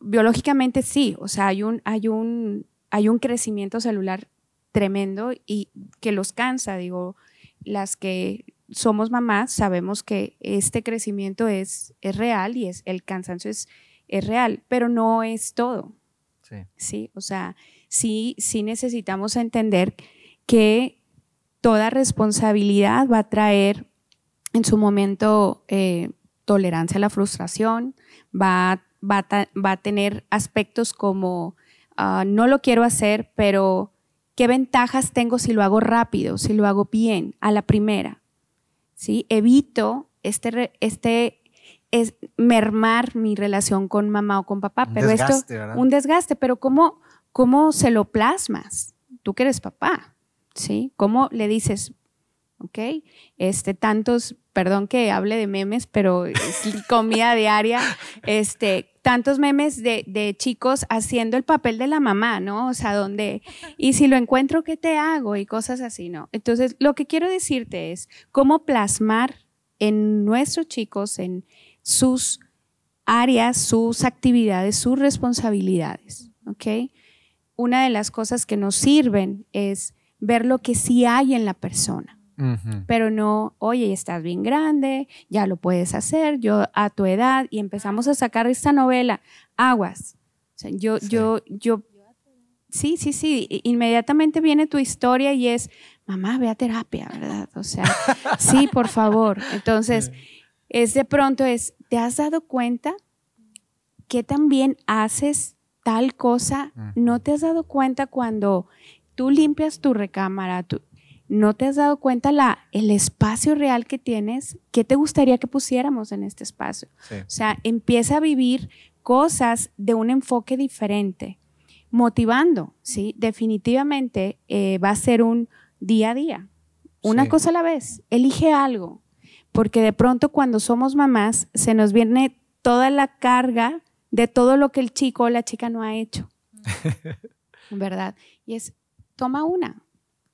Biológicamente sí, o sea, hay un, hay un, hay un crecimiento celular tremendo y que los cansa, digo, las que somos mamás sabemos que este crecimiento es, es real y es, el cansancio es, es real, pero no es todo. Sí. Sí, o sea, sí, sí necesitamos entender que toda responsabilidad va a traer en su momento eh, tolerancia a la frustración, va, va, ta- va a tener aspectos como ah, no lo quiero hacer, pero ¿qué ventajas tengo si lo hago rápido, si lo hago bien, a la primera? ¿Sí? Evito este, este es mermar mi relación con mamá o con papá, Un pero desgaste, esto ¿verdad? un desgaste, pero ¿cómo, cómo se lo plasmas? Tú que eres papá, ¿sí? ¿Cómo le dices, ok, este, tantos, perdón que hable de memes, pero es comida diaria, <laughs> este, tantos memes de, de chicos haciendo el papel de la mamá, ¿no? O sea, donde, y si lo encuentro, ¿qué te hago? Y cosas así, ¿no? Entonces, lo que quiero decirte es cómo plasmar en nuestros chicos, en sus áreas, sus actividades, sus responsabilidades, ¿ok? Una de las cosas que nos sirven es ver lo que sí hay en la persona pero no, oye, estás bien grande, ya lo puedes hacer, yo a tu edad, y empezamos a sacar esta novela, aguas. O sea, yo, Sí. yo, yo, sí, sí, sí, inmediatamente viene tu historia y es, mamá, ve a terapia, ¿verdad? O sea, <laughs> sí, por favor. Entonces, es de pronto es, ¿te has dado cuenta que también haces tal cosa? ¿No te has dado cuenta cuando tú limpias tu recámara, tú, ¿No te has dado cuenta la, el espacio real que tienes? ¿Qué te gustaría que pusiéramos en este espacio? Sí. O sea, empieza a vivir cosas de un enfoque diferente, motivando, ¿sí? Definitivamente eh, va a ser un día a día, una Sí. cosa a la vez. Elige algo, porque de pronto cuando somos mamás se nos viene toda la carga de todo lo que el chico o la chica no ha hecho, <laughs> ¿verdad? Y es, toma una,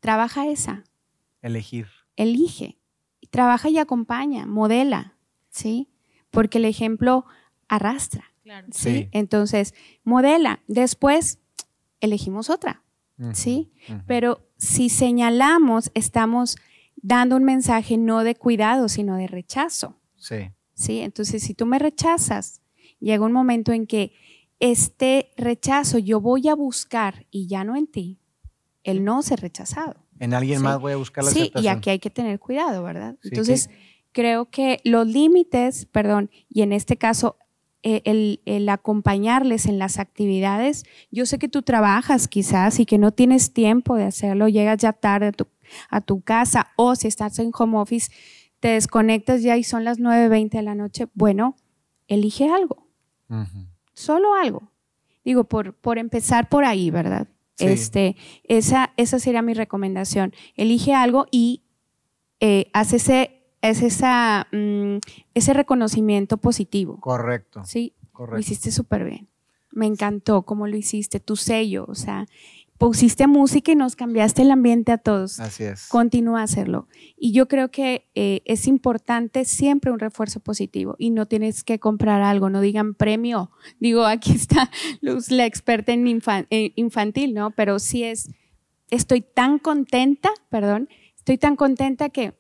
trabaja esa, Elegir. elige, trabaja y acompaña, modela, ¿sí? Porque el ejemplo arrastra, Claro. ¿sí? Sí. Entonces, modela. Después, elegimos otra, ¿sí? Pero si señalamos, estamos dando un mensaje no de cuidado, sino de rechazo. Sí. ¿sí? Entonces, si tú me rechazas, llega un momento en que este rechazo yo voy a buscar y ya no en ti, el no ser rechazado. En alguien Sí. más voy a buscar la Sí, y aceptación. aquí hay que tener cuidado, ¿verdad? Sí, Entonces, creo que los límites, perdón, y en este caso, eh, el, el acompañarles en las actividades, yo sé que tú trabajas quizás y que no tienes tiempo de hacerlo, llegas ya tarde a tu, a tu casa o si estás en home office, te desconectas ya y son las 9.20 de la noche, bueno, elige algo, Solo algo. Digo, por, por empezar por ahí, ¿verdad? Sí. Este, esa, esa sería mi recomendación. Elige algo y eh, haz ese, es esa, mm, ese reconocimiento positivo. Correcto. Sí, lo Correcto. hiciste súper bien. Me encantó cómo lo hiciste, tu sello, o sea, pusiste música y nos cambiaste el ambiente a todos. Así es. Continúa a hacerlo. Y yo creo que eh, es importante siempre un refuerzo positivo y no tienes que comprar algo, no digan premio. Digo, aquí está Luz, la experta en infan- eh, infantil, ¿no? Pero sí es, estoy tan contenta, perdón, estoy tan contenta que,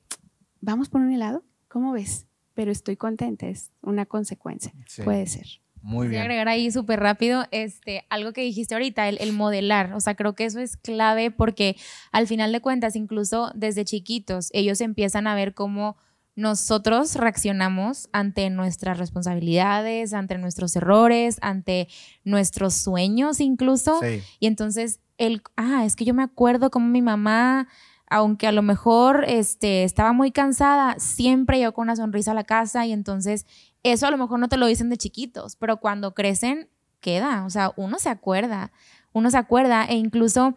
vamos por un helado, ¿cómo ves? Pero estoy contenta, es una consecuencia, Sí. puede ser. Muy Voy a bien. agregar ahí súper rápido este, algo que dijiste ahorita, el, el modelar. O sea, creo que eso es clave porque al final de cuentas, incluso desde chiquitos, ellos empiezan a ver cómo nosotros reaccionamos ante nuestras responsabilidades, ante nuestros errores, ante nuestros sueños incluso. Sí. Y entonces, el, ah, es que yo me acuerdo como mi mamá, aunque a lo mejor este, estaba muy cansada, siempre llegó con una sonrisa a la casa y entonces eso a lo mejor no te lo dicen de chiquitos, pero cuando crecen, queda. O sea, uno se acuerda, uno se acuerda e incluso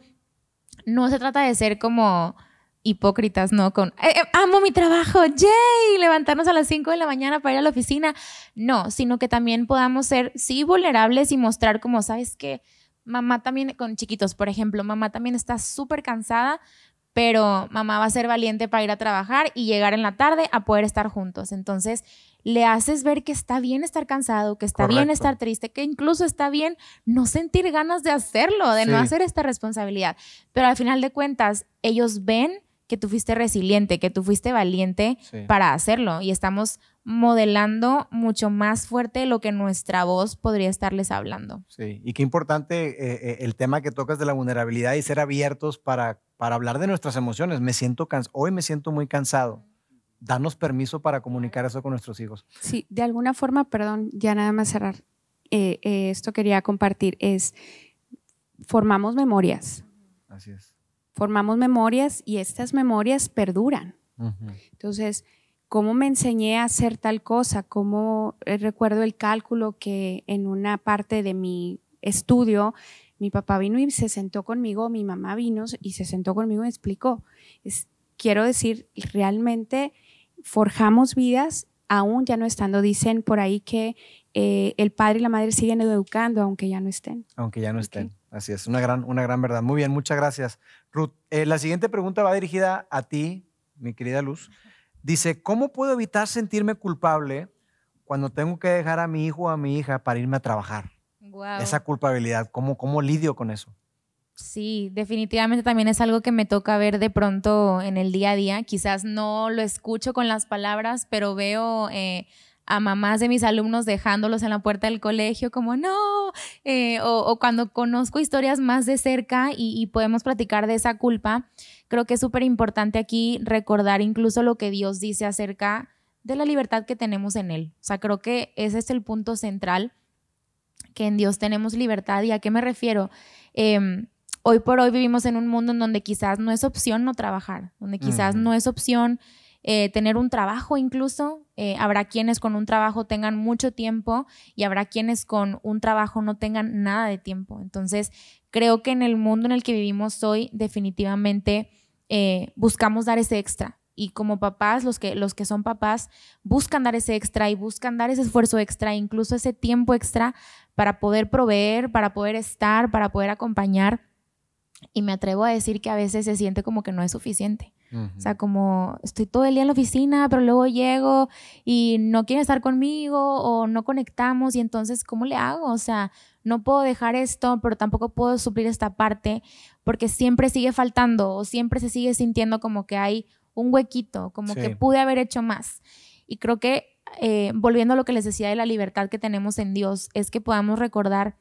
no se trata de ser como hipócritas, ¿no? Con, "Eh, eh, amo mi trabajo, yay, levantarnos a las 5 de la mañana para ir a la oficina. No, sino que también podamos ser, sí, vulnerables y mostrar como, ¿sabes qué? Mamá también, con chiquitos, por ejemplo, mamá también está súper cansada, pero mamá va a ser valiente para ir a trabajar y llegar en la tarde a poder estar juntos. Entonces, le haces ver que está bien estar cansado, que está bien estar triste, que incluso está bien no sentir ganas de hacerlo, de no hacer esta responsabilidad. Pero al final de cuentas, ellos ven que tú fuiste resiliente, que tú fuiste valiente Sí. para hacerlo y estamos modelando mucho más fuerte lo que nuestra voz podría estarles hablando. Sí, y qué importante eh, eh, el tema que tocas de la vulnerabilidad y ser abiertos para, para hablar de nuestras emociones. Me siento cans hoy me siento muy cansado. Danos permiso para comunicar eso con nuestros hijos. Sí, de alguna forma, perdón, ya nada más cerrar. eh, eh, esto quería compartir, es formamos memorias, Así es. Formamos memorias y estas memorias perduran. Entonces, ¿cómo me enseñé a hacer tal cosa? ¿Cómo eh, recuerdo el cálculo que en una parte de mi estudio mi papá vino y se sentó conmigo, mi mamá vino y se sentó conmigo y me explicó? Es, quiero decir, realmente forjamos vidas aún ya no estando. Dicen por ahí que eh, el padre y la madre siguen educando aunque ya no estén. Aunque ya no estén. Así es, una gran, una gran verdad. Muy bien, muchas gracias. Ruth, eh, la siguiente pregunta va dirigida a ti, mi querida Luz. Dice, ¿cómo puedo evitar sentirme culpable cuando tengo que dejar a mi hijo o a mi hija para irme a trabajar? Wow. Esa culpabilidad, ¿cómo, ¿cómo lidio con eso? Sí, definitivamente también es algo que me toca ver de pronto en el día a día. Quizás no lo escucho con las palabras, pero veo eh, a mamás de mis alumnos dejándolos en la puerta del colegio como no, eh, o, o cuando conozco historias más de cerca y, y podemos platicar de esa culpa, creo que es súper importante aquí recordar incluso lo que Dios dice acerca de la libertad que tenemos en Él. O sea, creo que ese es el punto central, que en Dios tenemos libertad. ¿Y a qué me refiero? Em, hoy por hoy vivimos en un mundo en donde quizás no es opción no trabajar, donde quizás no es opción eh, tener un trabajo incluso. Eh, habrá quienes con un trabajo tengan mucho tiempo y habrá quienes con un trabajo no tengan nada de tiempo. Entonces, creo que en el mundo en el que vivimos hoy, definitivamente eh, buscamos dar ese extra. Y como papás, los que, los que son papás, buscan dar ese extra y buscan dar ese esfuerzo extra, incluso ese tiempo extra para poder proveer, para poder estar, para poder acompañar. Y me atrevo a decir que a veces se siente como que no es suficiente. O sea, como estoy todo el día en la oficina, pero luego llego y no quieren estar conmigo o no conectamos y entonces, ¿cómo le hago? O sea, no puedo dejar esto, pero tampoco puedo suplir esta parte, porque siempre sigue faltando o siempre se sigue sintiendo como que hay un huequito, como Sí. que pude haber hecho más. Y creo que, eh, volviendo a lo que les decía de la libertad que tenemos en Dios, es que podamos recordar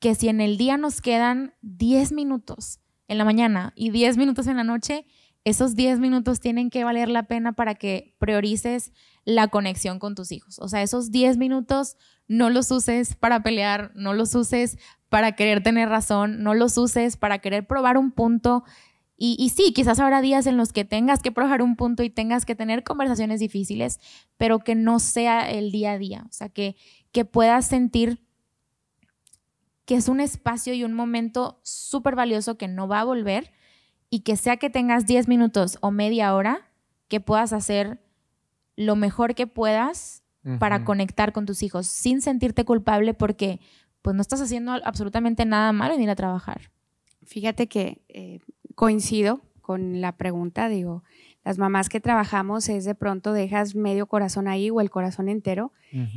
que si en el día nos quedan 10 minutos en la mañana y 10 minutos en la noche, esos 10 minutos tienen que valer la pena para que priorices la conexión con tus hijos. O sea, esos 10 minutos no los uses para pelear, no los uses para querer tener razón, no los uses para querer probar un punto. Y, sí, quizás habrá días en los que tengas que probar un punto y tengas que tener conversaciones difíciles, pero que no sea el día a día. O sea, que, que puedas sentir que es un espacio y un momento súper valioso que no va a volver y que sea que tengas 10 minutos o media hora, que puedas hacer lo mejor que puedas para conectar con tus hijos sin sentirte culpable porque pues no estás haciendo absolutamente nada malo en ir a trabajar. Fíjate que eh, coincido con la pregunta, digo, las mamás que trabajamos es de pronto dejas medio corazón ahí o el corazón entero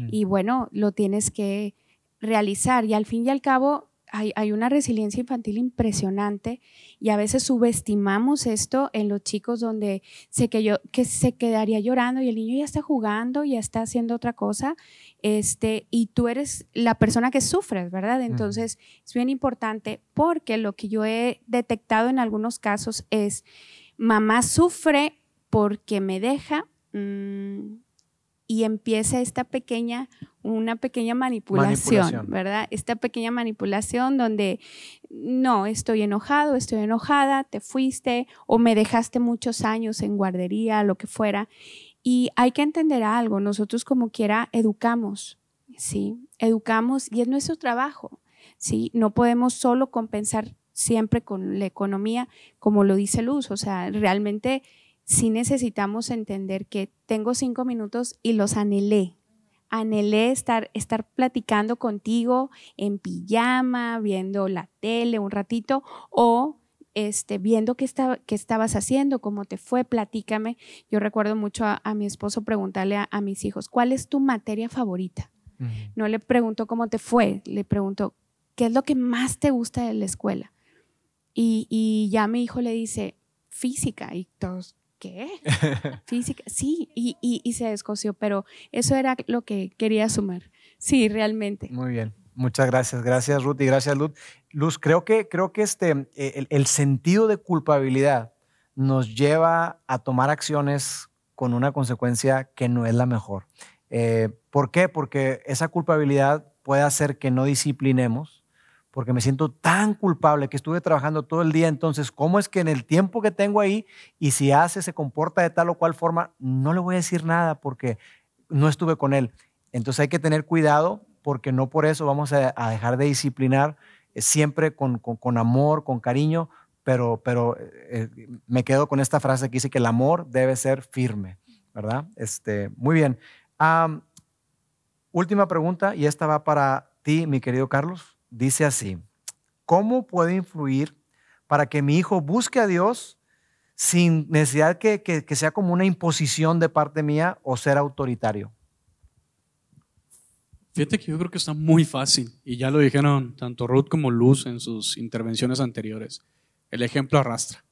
y bueno, lo tienes que realizar y al fin y al cabo hay, hay una resiliencia infantil impresionante y a veces subestimamos esto en los chicos donde se que yo que se quedaría llorando y el niño ya está jugando, ya está haciendo otra cosa, este y tú eres la persona que sufres, ¿verdad? Entonces es bien importante porque lo que yo he detectado en algunos casos es mamá sufre porque me deja mm, y empieza esta pequeña, una pequeña manipulación, Manipulación. ¿verdad? Esta pequeña manipulación donde no, estoy enojado, estoy enojada, te fuiste o me dejaste muchos años en guardería, lo que fuera. Y hay que entender algo, nosotros como quiera educamos, ¿sí? Educamos y es nuestro trabajo, ¿sí? No podemos solo compensar siempre con la economía, como lo dice Luz, o sea, realmente sí necesitamos entender que tengo cinco minutos y los anhelé. Anhelé estar, estar platicando contigo en pijama, viendo la tele un ratito o este, viendo qué, estaba, qué estabas haciendo, cómo te fue, platícame. Yo recuerdo mucho a, a mi esposo preguntarle a, a mis hijos, ¿cuál es tu materia favorita? No le pregunto cómo te fue, le pregunto, ¿qué es lo que más te gusta de la escuela? Y, y ya mi hijo le dice, física. Y todos, ¿qué? física, sí, y, y, se descoció, pero eso era lo que quería sumar. Sí, realmente. Muy bien. Muchas gracias. Gracias, Ruth, y gracias, Luz. Luz, creo que, creo que este, el, el sentido de culpabilidad nos lleva a tomar acciones con una consecuencia que no es la mejor. Eh, ¿Por qué? Porque esa culpabilidad puede hacer que no disciplinemos, porque me siento tan culpable que estuve trabajando todo el día, entonces, ¿cómo es que en el tiempo que tengo ahí y si hace, se comporta de tal o cual forma, no le voy a decir nada porque no estuve con él? Entonces hay que tener cuidado porque no por eso vamos a, dejar de disciplinar, eh, siempre con, amor, con cariño, pero, pero eh, eh, me quedo con esta frase que dice que el amor debe ser firme, ¿verdad? Este, muy bien. Am, última pregunta, y esta va para ti, mi querido Carlos. Dice así, ¿cómo puedo influir para que mi hijo busque a Dios sin necesidad que, que- que sea como una imposición de parte mía o ser autoritario? Fíjate que yo creo que está muy fácil y ya lo dijeron tanto Ruth como Luz en sus intervenciones anteriores. El ejemplo arrastra.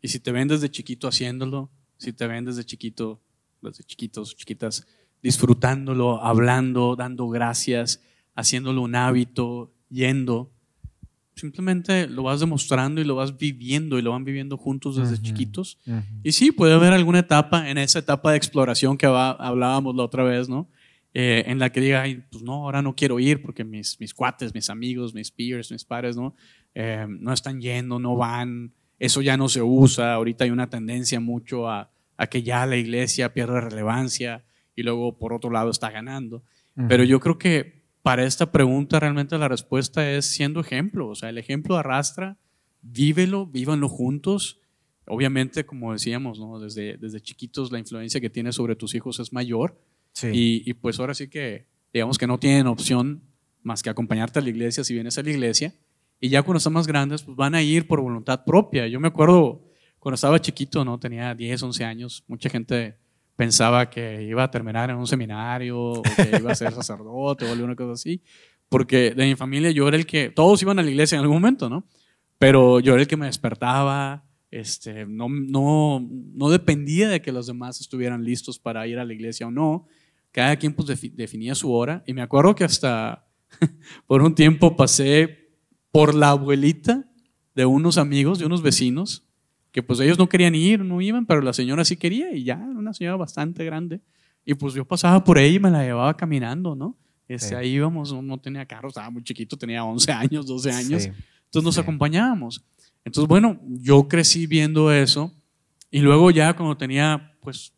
Y si te ven desde chiquito haciéndolo, si te ven desde chiquito, desde chiquitos, chiquitas, disfrutándolo, hablando, dando gracias, haciéndolo un hábito, yendo, simplemente lo vas demostrando y lo vas viviendo y lo van viviendo juntos desde chiquitos. Y sí, puede haber alguna etapa, en esa etapa de exploración que hablábamos la otra vez, ¿no? Eh, en la que diga, Ay, pues no, ahora no quiero ir porque mis, mis cuates, mis amigos, mis peers, mis pares, ¿no? Eh, no están yendo, no van, eso ya no se usa, ahorita hay una tendencia mucho a, a que ya la iglesia pierde relevancia y luego por otro lado está ganando. Pero yo creo que para esta pregunta realmente la respuesta es siendo ejemplo, o sea, el ejemplo arrastra, vívelo, vívanlo juntos. Obviamente, como decíamos, ¿no? desde, desde chiquitos la influencia que tienes sobre tus hijos es mayor Sí. y, y pues ahora sí que digamos que no tienen opción más que acompañarte a la iglesia si vienes a la iglesia y ya cuando están más grandes pues van a ir por voluntad propia. Yo me acuerdo cuando estaba chiquito, ¿no? Tenía 10, 11 años, mucha gente pensaba que iba a terminar en un seminario o que iba a ser <laughs> sacerdote o alguna cosa así. porque de mi familia yo era el que, todos iban a la iglesia en algún momento, ¿no? Pero yo era el que me despertaba, este, no, no, no dependía de que los demás estuvieran listos para ir a la iglesia o no. Cada quien pues definía su hora y me acuerdo que hasta <laughs> por un tiempo pasé por la abuelita de unos amigos, de unos vecinos, que pues ellos no querían ir, no iban, pero la señora sí quería y ya, era una señora bastante grande. Y pues yo pasaba por ella y me la llevaba caminando, ¿no? Este, Ahí íbamos, no tenía carro, estaba muy chiquito, tenía 11 años, 12 años. Entonces nos acompañábamos. Entonces, bueno, yo crecí viendo eso y luego ya cuando tenía, pues,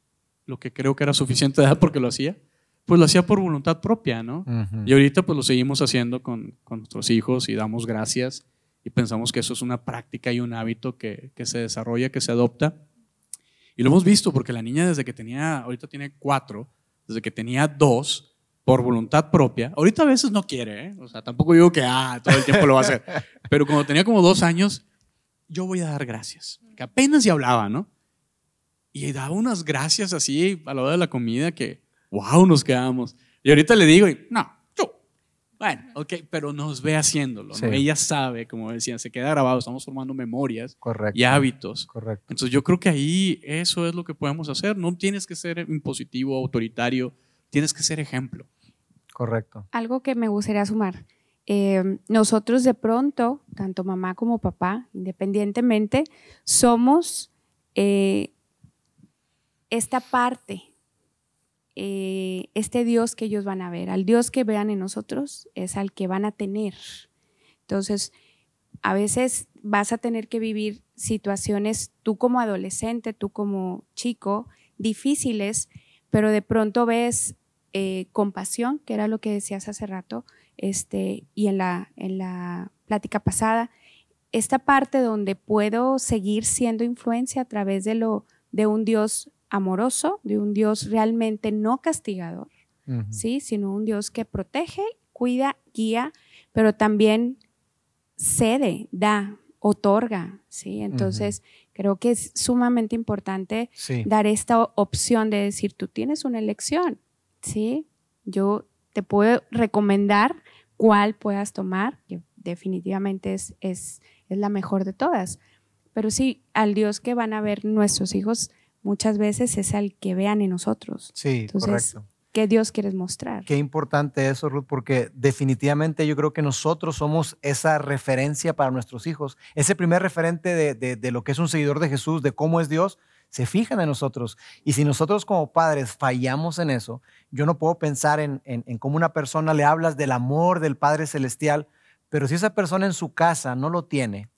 lo que creo que era suficiente edad porque lo hacía, pues lo hacía por voluntad propia, ¿no? Y ahorita pues lo seguimos haciendo con, con, nuestros hijos y damos gracias y pensamos que eso es una práctica y un hábito que, que, se desarrolla, que se adopta. Y lo hemos visto porque la niña desde que tenía, ahorita tiene cuatro, desde que tenía dos, por voluntad propia. Ahorita a veces no quiere, ¿eh? o sea, tampoco digo que ah, todo el tiempo lo va a hacer. <laughs> Pero cuando tenía como dos años, yo voy a dar gracias. Que apenas ya hablaba, ¿no? Y daba unas gracias así a la hora de la comida que, wow, nos quedamos. Y ahorita le digo, no, yo. Bueno, ok, pero nos ve haciéndolo. ¿no? Ella sabe, como decían, se queda grabado, estamos formando memorias y hábitos. Correcto. Entonces yo creo que ahí eso es lo que podemos hacer. No tienes que ser impositivo, autoritario, tienes que ser ejemplo. Correcto. Algo que me gustaría sumar. Eh, nosotros de pronto, tanto mamá como papá, independientemente, somos eh, esta parte, eh, este Dios que ellos van a ver. Al Dios que vean en nosotros es al que van a tener. Entonces, a veces vas a tener que vivir situaciones, tú como adolescente, tú como chico, difíciles, pero de pronto ves eh, compasión, que era lo que decías hace rato, este, y en la, en la plática pasada, esta parte donde puedo seguir siendo influencia a través de, lo, de un Dios amoroso, de un Dios realmente no castigador, ¿sí? sino un Dios que protege, cuida, guía, pero también cede, da, otorga. ¿sí? Entonces, creo que es sumamente importante dar esta opción de decir, tú tienes una elección. ¿sí? Yo te puedo recomendar cuál puedas tomar, que definitivamente es, es, la mejor de todas. Pero sí, al Dios que van a ver nuestros hijos muchas veces es al que vean en nosotros. Sí, Entonces, correcto. ¿Qué Dios quieres mostrar? Qué importante eso, Ruth, porque definitivamente yo creo que nosotros somos esa referencia para nuestros hijos, ese primer referente de, de lo que es un seguidor de Jesús, de cómo es Dios, se fijan en nosotros. Y si nosotros como padres fallamos en eso, yo no puedo pensar en, en, cómo una persona le hablas del amor del Padre Celestial, pero si esa persona en su casa no lo tiene,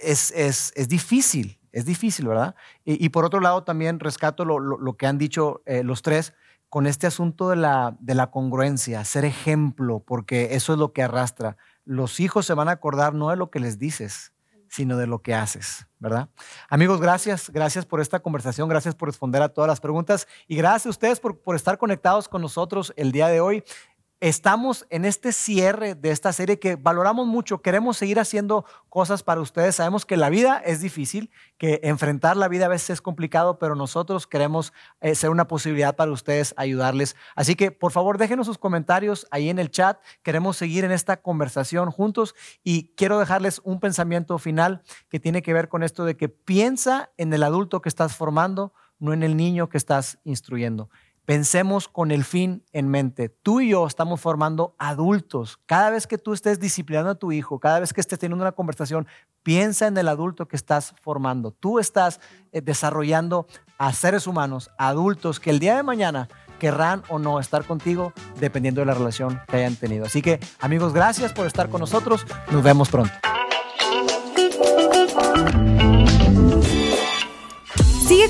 es, es, es difícil, es difícil, ¿verdad? Y, por otro lado también rescato lo, que han dicho eh, los tres con este asunto de la, de la congruencia, ser ejemplo, porque eso es lo que arrastra. Los hijos se van a acordar no de lo que les dices, sino de lo que haces, ¿verdad? Amigos, gracias, gracias por esta conversación, gracias por responder a todas las preguntas y gracias a ustedes por, por estar conectados con nosotros el día de hoy estamos en este cierre de esta serie que valoramos mucho. Queremos seguir haciendo cosas para ustedes. Sabemos que la vida es difícil, que enfrentar la vida a veces es complicado, pero nosotros queremos eh, ser una posibilidad para ustedes ayudarles. Así que por favor déjenos sus comentarios ahí en el chat. Queremos seguir en esta conversación juntos y quiero dejarles un pensamiento final que tiene que ver con esto de que piensa en el adulto que estás formando, no en el niño que estás instruyendo. Pensemos con el fin en mente. Tú y yo estamos formando adultos. Cada vez que tú estés disciplinando a tu hijo, cada vez que estés teniendo una conversación, piensa en el adulto que estás formando. Tú estás eh, desarrollando a seres humanos, adultos, que el día de mañana querrán o no estar contigo dependiendo de la relación que hayan tenido. Así que amigos, gracias por estar con nosotros. Nos vemos pronto.